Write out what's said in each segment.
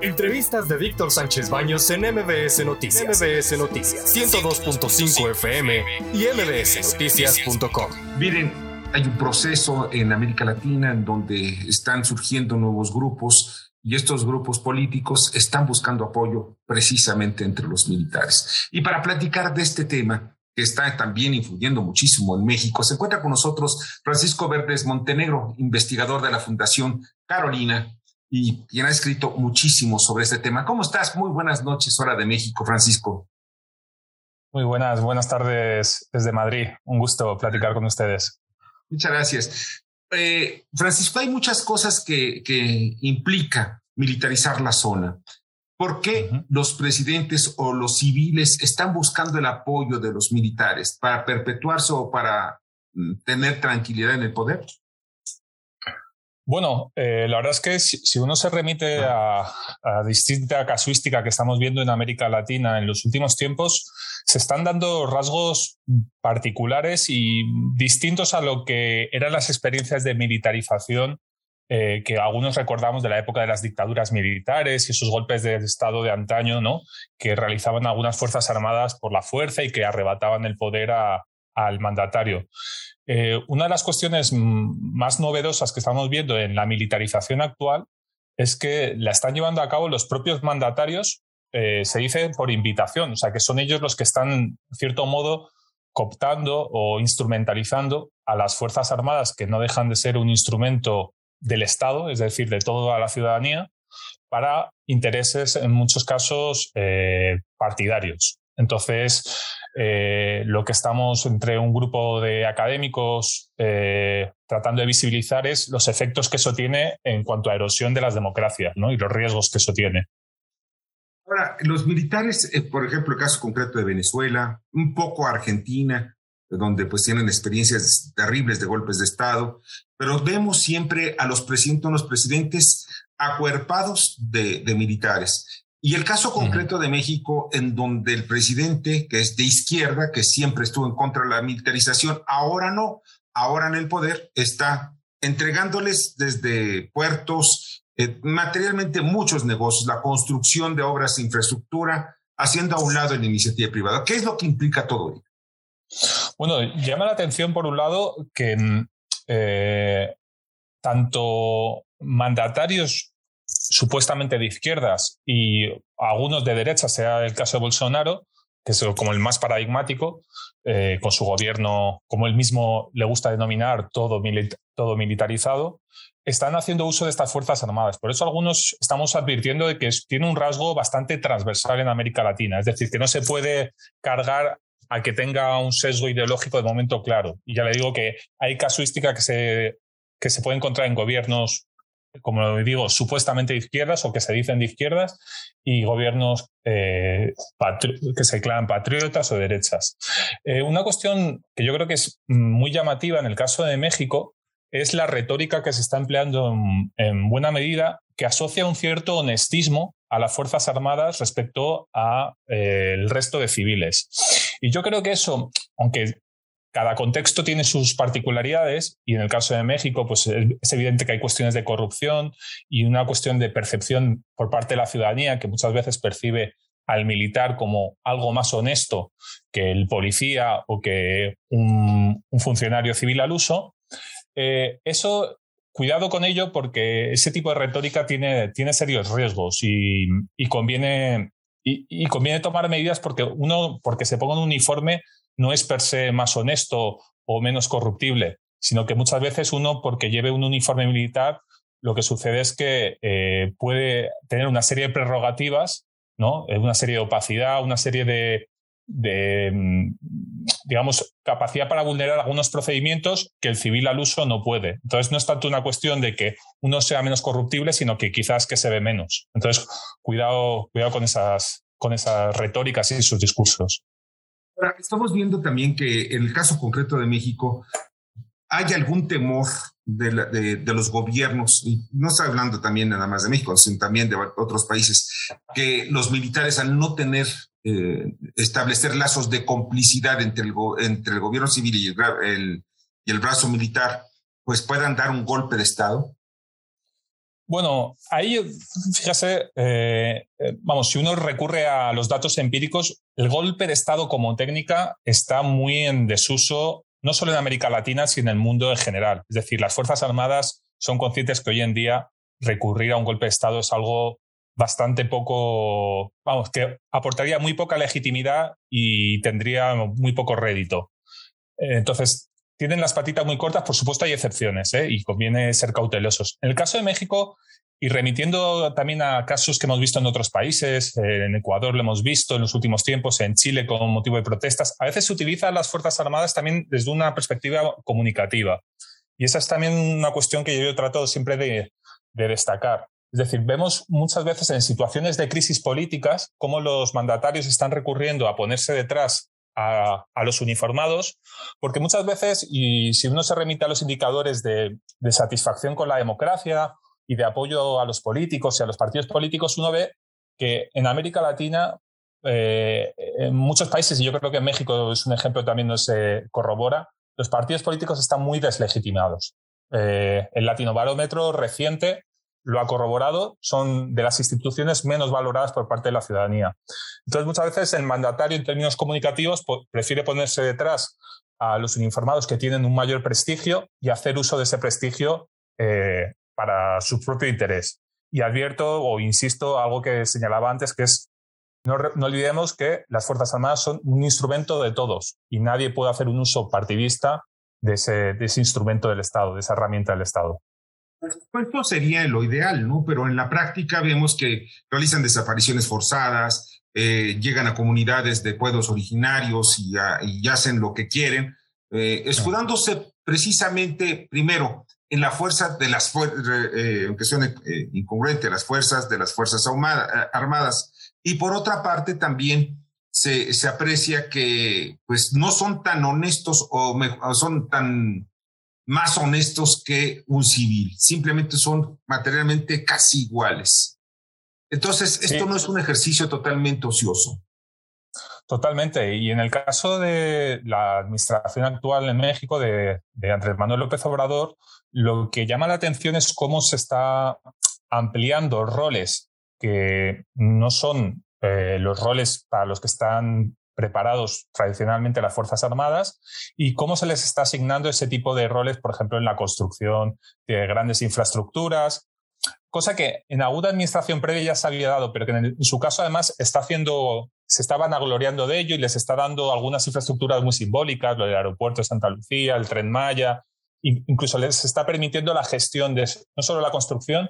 Entrevistas de Víctor Sánchez Baños en MBS Noticias. MBS Noticias 102.5 FM y mbsnoticias.com. Miren, hay un proceso en América Latina en donde están surgiendo nuevos grupos y estos grupos políticos están buscando apoyo precisamente entre los militares. Y para platicar de este tema, que está también influyendo muchísimo en México, se encuentra con nosotros Francisco Verdes Montenegro, investigador de la Fundación Carolina y quien ha escrito muchísimo sobre este tema. ¿Cómo estás? Muy buenas noches, hora de México, Francisco. Muy buenas, buenas tardes desde Madrid. Un gusto platicar con ustedes. Muchas gracias. Eh, Francisco, hay muchas cosas que, que implica militarizar la zona. ¿Por qué los presidentes o los civiles están buscando el apoyo de los militares para perpetuarse o para mm, tener tranquilidad en el poder? Bueno, eh, la verdad es que si, uno se remite a, a, distinta casuística que estamos viendo en América Latina en los últimos tiempos, se están dando rasgos particulares y distintos a lo que eran las experiencias de militarización eh, que algunos recordamos de la época de las dictaduras militares y esos golpes de Estado de antaño, ¿no? que realizaban algunas fuerzas armadas por la fuerza y que arrebataban el poder al mandatario. Eh, una de las cuestiones más novedosas que estamos viendo en la militarización actual es que la están llevando a cabo los propios mandatarios, eh, se dice por invitación, o sea que son ellos los que están, en cierto modo, cooptando o instrumentalizando a las Fuerzas Armadas, que no dejan de ser un instrumento del Estado, es decir, de toda la ciudadanía, para intereses, en muchos casos, eh, partidarios. Entonces, eh, lo que estamos entre un grupo de académicos eh, tratando de visibilizar es los efectos que eso tiene en cuanto a erosión de las democracias ¿no? y los riesgos que eso tiene. Ahora, los militares, eh, por ejemplo, el caso concreto de Venezuela, un poco Argentina, donde pues tienen experiencias terribles de golpes de Estado, pero vemos siempre a los presidentes, los presidentes acuerpados de militares. Y el caso concreto de México, en donde el presidente, que es de izquierda, que siempre estuvo en contra de la militarización, ahora no, ahora en el poder está entregándoles desde puertos, eh, materialmente muchos negocios, la construcción de obras de infraestructura, haciendo a un lado la iniciativa privada. ¿Qué es lo que implica todo ello? Bueno, llama la atención por un lado que eh, tanto mandatarios supuestamente de izquierdas y algunos de derecha, sea el caso de Bolsonaro, que es como el más paradigmático, eh, con su gobierno, como él mismo le gusta denominar, todo, todo militarizado, están haciendo uso de estas Fuerzas Armadas. Por eso algunos estamos advirtiendo de que tiene un rasgo bastante transversal en América Latina, es decir, que no se puede cargar a que tenga un sesgo ideológico de momento claro. Y ya le digo que hay casuística que se, que se puede encontrar en gobiernos como digo, supuestamente de izquierdas o que se dicen de izquierdas y gobiernos eh, que se declaran patriotas o derechas. Eh, una cuestión que yo creo que es muy llamativa en el caso de México es la retórica que se está empleando en, buena medida que asocia un cierto honestismo a las Fuerzas Armadas respecto al eh, resto de civiles. Y yo creo que eso, aunque cada contexto tiene sus particularidades y en el caso de México, pues es evidente que hay cuestiones de corrupción y una cuestión de percepción por parte de la ciudadanía que muchas veces percibe al militar como algo más honesto que el policía o que un, funcionario civil al uso. Eh, eso, cuidado con ello porque ese tipo de retórica tiene, tiene serios riesgos y, conviene, y, conviene tomar medidas porque uno, porque se ponga un uniforme no es per se más honesto o menos corruptible, sino que muchas veces uno, porque lleve un uniforme militar, lo que sucede es que eh, puede tener una serie de prerrogativas, ¿no? Eh, una serie de opacidad, una serie de, mm, digamos, capacidad para vulnerar algunos procedimientos que el civil al uso no puede. Entonces, no es tanto una cuestión de que uno sea menos corruptible, sino que quizás que se ve menos. Entonces, cuidado, cuidado con esas, con esas retóricas y sus discursos estamos viendo también que en el caso concreto de México hay algún temor de, los gobiernos, y no estoy hablando también nada más de México, sino también de otros países, que los militares al no tener, eh, establecer lazos de complicidad entre el, entre el gobierno civil y el, y el brazo militar, pues puedan dar un golpe de Estado. Bueno, ahí, fíjese, eh, eh, vamos, si uno recurre a los datos empíricos, el golpe de Estado como técnica está muy en desuso, no solo en América Latina, sino en el mundo en general. Es decir, las Fuerzas Armadas son conscientes que hoy en día recurrir a un golpe de Estado es algo bastante poco, vamos, que aportaría muy poca legitimidad y tendría muy poco rédito. Entonces, tienen las patitas muy cortas, por supuesto hay excepciones ¿eh? y conviene ser cautelosos. En el caso de México, y remitiendo también a casos que hemos visto en otros países, eh, en Ecuador lo hemos visto en los últimos tiempos, en Chile con motivo de protestas, a veces se utilizan las Fuerzas Armadas también desde una perspectiva comunicativa. Y esa es también una cuestión que yo trato siempre de, de destacar. Es decir, vemos muchas veces en situaciones de crisis políticas cómo los mandatarios están recurriendo a ponerse detrás a, los uniformados, porque muchas veces, y si uno se remite a los indicadores de, satisfacción con la democracia y de apoyo a los políticos y a los partidos políticos, uno ve que en América Latina, eh, en muchos países, y yo creo que en México es un ejemplo también no se corrobora, los partidos políticos están muy deslegitimados. Eh, el Latino Barómetro reciente lo ha corroborado, son de las instituciones menos valoradas por parte de la ciudadanía. Entonces, muchas veces el mandatario en términos comunicativos prefiere ponerse detrás a los uniformados que tienen un mayor prestigio y hacer uso de ese prestigio eh, para su propio interés. Y advierto o insisto algo que señalaba antes, que es no, no, olvidemos que las Fuerzas Armadas son un instrumento de todos y nadie puede hacer un uso partidista de ese, de ese instrumento del Estado, de esa herramienta del Estado. Pues esto sería lo ideal, ¿no? Pero en la práctica vemos que realizan desapariciones forzadas, eh, llegan a comunidades de pueblos originarios y, hacen lo que quieren, eh, escudándose precisamente, primero, en la fuerza de las fuerzas, eh, aunque suene incongruente, las fuerzas de las Fuerzas Armadas. Y por otra parte, también se, se aprecia que pues, no son tan honestos o, o son tan más honestos que un civil, simplemente son materialmente casi iguales. Entonces, esto no es un ejercicio totalmente ocioso. Totalmente. Y en el caso de la administración actual en México de, Andrés Manuel López Obrador, lo que llama la atención es cómo se está ampliando roles que no son eh, los roles para los que están preparados tradicionalmente las Fuerzas Armadas y cómo se les está asignando ese tipo de roles, por ejemplo, en la construcción de grandes infraestructuras, cosa que en alguna administración previa ya se había dado, pero que en, su caso además está haciendo, se estaban agloriando de ello y les está dando algunas infraestructuras muy simbólicas, lo del aeropuerto de Santa Lucía, el tren Maya, incluso les está permitiendo la gestión de no solo la construcción,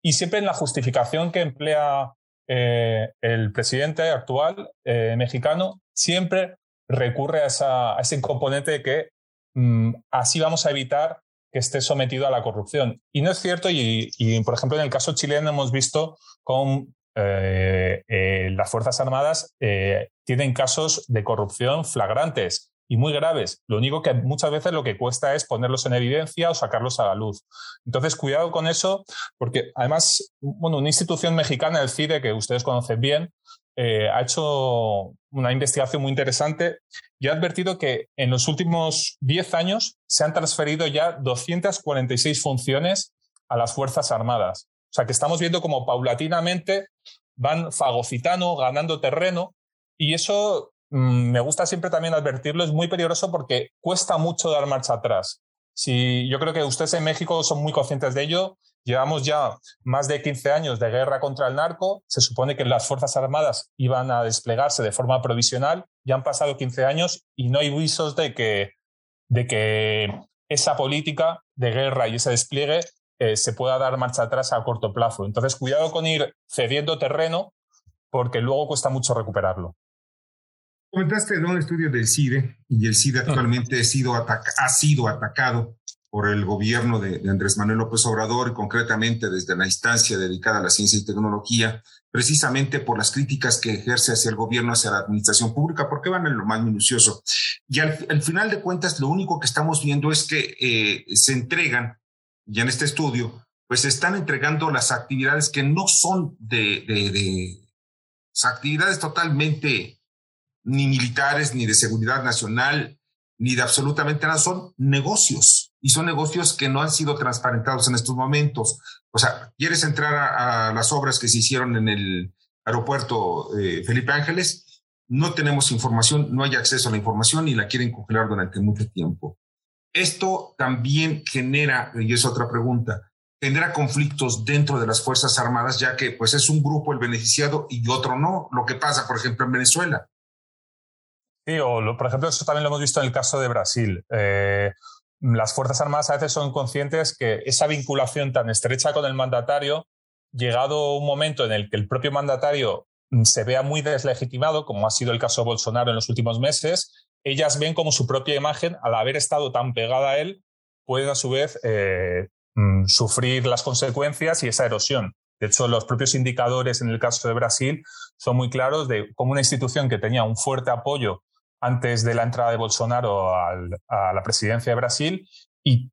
y siempre en la justificación que emplea eh, el presidente actual eh, mexicano siempre recurre a, ese componente de que mm, así vamos a evitar que esté sometido a la corrupción. Y no es cierto, y, por ejemplo en el caso chileno hemos visto con eh, eh, las Fuerzas Armadas tienen casos de corrupción flagrantes y muy graves. Lo único que muchas veces lo que cuesta es ponerlos en evidencia o sacarlos a la luz. Entonces, cuidado con eso, porque además, bueno, una institución mexicana, el CIDE, que ustedes conocen bien, eh, ha hecho una investigación muy interesante y ha advertido que en los últimos 10 años se han transferido ya 246 funciones a las Fuerzas Armadas. O sea que estamos viendo como paulatinamente van fagocitando, ganando terreno y eso me gusta siempre también advertirlo, es muy peligroso porque cuesta mucho dar marcha atrás. Si, yo creo que ustedes en México son muy conscientes de ello Llevamos ya más de 15 años de guerra contra el narco. Se supone que las Fuerzas Armadas iban a desplegarse de forma provisional. Ya han pasado 15 años y no hay visos de que, de que esa política de guerra y ese despliegue eh, se pueda dar marcha atrás a corto plazo. Entonces, cuidado con ir cediendo terreno porque luego cuesta mucho recuperarlo. Comentaste de un estudio del CIDE y el CIDE actualmente ha sido, ha sido atacado por el gobierno de, Andrés Manuel López Obrador y concretamente desde la instancia dedicada a la ciencia y tecnología, precisamente por las críticas que ejerce hacia el gobierno, hacia la administración pública, porque van en lo más minucioso. Y al, final de cuentas, lo único que estamos viendo es que eh, se entregan, ya en este estudio, pues se están entregando las actividades que no son de, de, de actividades totalmente ni militares, ni de seguridad nacional, ni de absolutamente nada, son negocios y son negocios que no han sido transparentados en estos momentos. O sea, quieres entrar a, las obras que se hicieron en el aeropuerto eh, Felipe Ángeles, no tenemos información, no hay acceso a la información y la quieren congelar durante mucho tiempo. Esto también genera, y es otra pregunta, genera conflictos dentro de las Fuerzas Armadas, ya que pues es un grupo el beneficiado y otro no, lo que pasa, por ejemplo, en Venezuela. Por ejemplo, eso también lo hemos visto en el caso de Brasil. Eh, las Fuerzas Armadas a veces son conscientes que esa vinculación tan estrecha con el mandatario, llegado un momento en el que el propio mandatario se vea muy deslegitimado, como ha sido el caso de Bolsonaro en los últimos meses, ellas ven como su propia imagen, al haber estado tan pegada a él, puede a su vez eh, mm, sufrir las consecuencias y esa erosión. De hecho, los propios indicadores en el caso de Brasil son muy claros de cómo una institución que tenía un fuerte apoyo antes de la entrada de Bolsonaro a la presidencia de Brasil y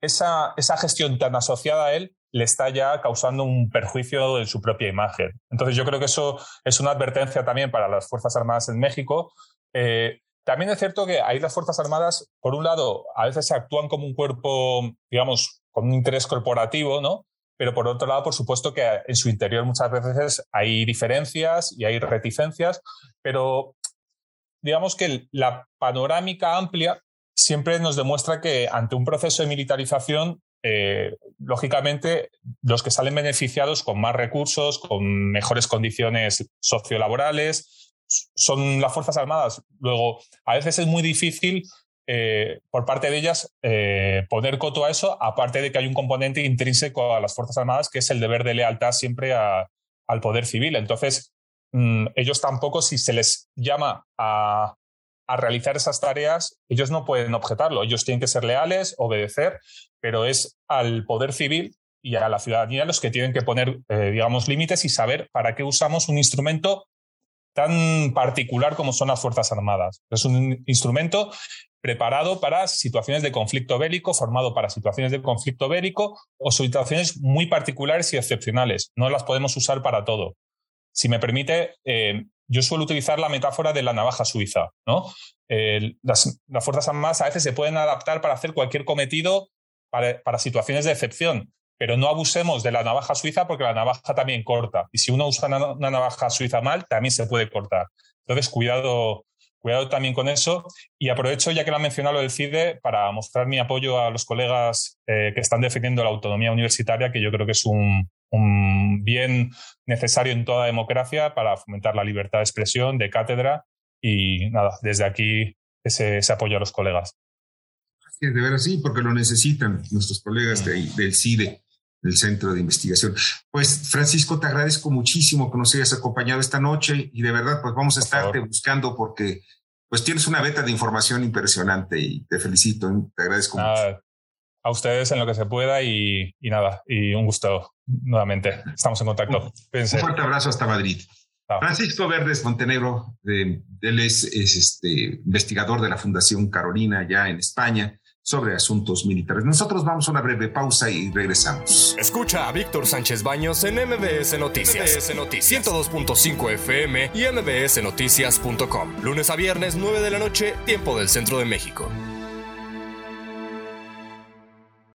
esa, esa gestión tan asociada a él le está ya causando un perjuicio en su propia imagen. Entonces yo creo que eso es una advertencia también para las Fuerzas Armadas en México. Eh, también es cierto que ahí las Fuerzas Armadas, por un lado, a veces actúan como un cuerpo, digamos, con un interés corporativo, ¿no? Pero por otro lado, por supuesto que en su interior muchas veces hay diferencias y hay reticencias, pero digamos que la panorámica amplia siempre nos demuestra que ante un proceso de militarización, eh, lógicamente, los que salen beneficiados con más recursos, con mejores condiciones sociolaborales, son las Fuerzas Armadas. Luego, a veces es muy difícil eh, por parte de ellas eh, poner coto a eso, aparte de que hay un componente intrínseco a las Fuerzas Armadas, que es el deber de lealtad siempre al poder civil. Entonces, Mm, ellos tampoco, si se les llama a, realizar esas tareas, ellos no pueden objetarlo. Ellos tienen que ser leales, obedecer, pero es al poder civil y a la ciudadanía los que tienen que poner, eh, digamos, límites y saber para qué usamos un instrumento tan particular como son las Fuerzas Armadas. Es un instrumento preparado para situaciones de conflicto bélico, formado para situaciones de conflicto bélico o situaciones muy particulares y excepcionales. No las podemos usar para todo. Si me permite, eh, yo suelo utilizar la metáfora de la navaja suiza. ¿no? las, fuerzas armadas a veces se pueden adaptar para hacer cualquier cometido para, situaciones de excepción, pero no abusemos de la navaja suiza porque la navaja también corta. Y si uno usa una, navaja suiza mal, también se puede cortar. Entonces, cuidado, cuidado también con eso. Y aprovecho, ya que lo ha mencionado del CIDE, para mostrar mi apoyo a los colegas eh, que están defendiendo la autonomía universitaria, que yo creo que es un, un bien necesario en toda democracia para fomentar la libertad de expresión, de cátedra y nada, desde aquí ese, apoyo a los colegas. de ver sí, porque lo necesitan nuestros colegas del CIDE, del Centro de Investigación. Pues Francisco, te agradezco muchísimo que nos hayas acompañado esta noche y de verdad, pues vamos a estarte buscando porque pues tienes una beta de información impresionante y te felicito, te agradezco mucho a ustedes en lo que se pueda y, nada, y un gusto nuevamente. Estamos en contacto. Un fuerte abrazo hasta Madrid. Francisco Verdes Montenegro, él es, este, investigador de la Fundación Carolina ya en España sobre asuntos militares. Nosotros vamos a una breve pausa y regresamos. Escucha a Víctor Sánchez Baños en MBS Noticias. MBS Noticias 102.5 FM y mbsnoticias.com. Lunes a viernes 9 de la noche, tiempo del centro de México.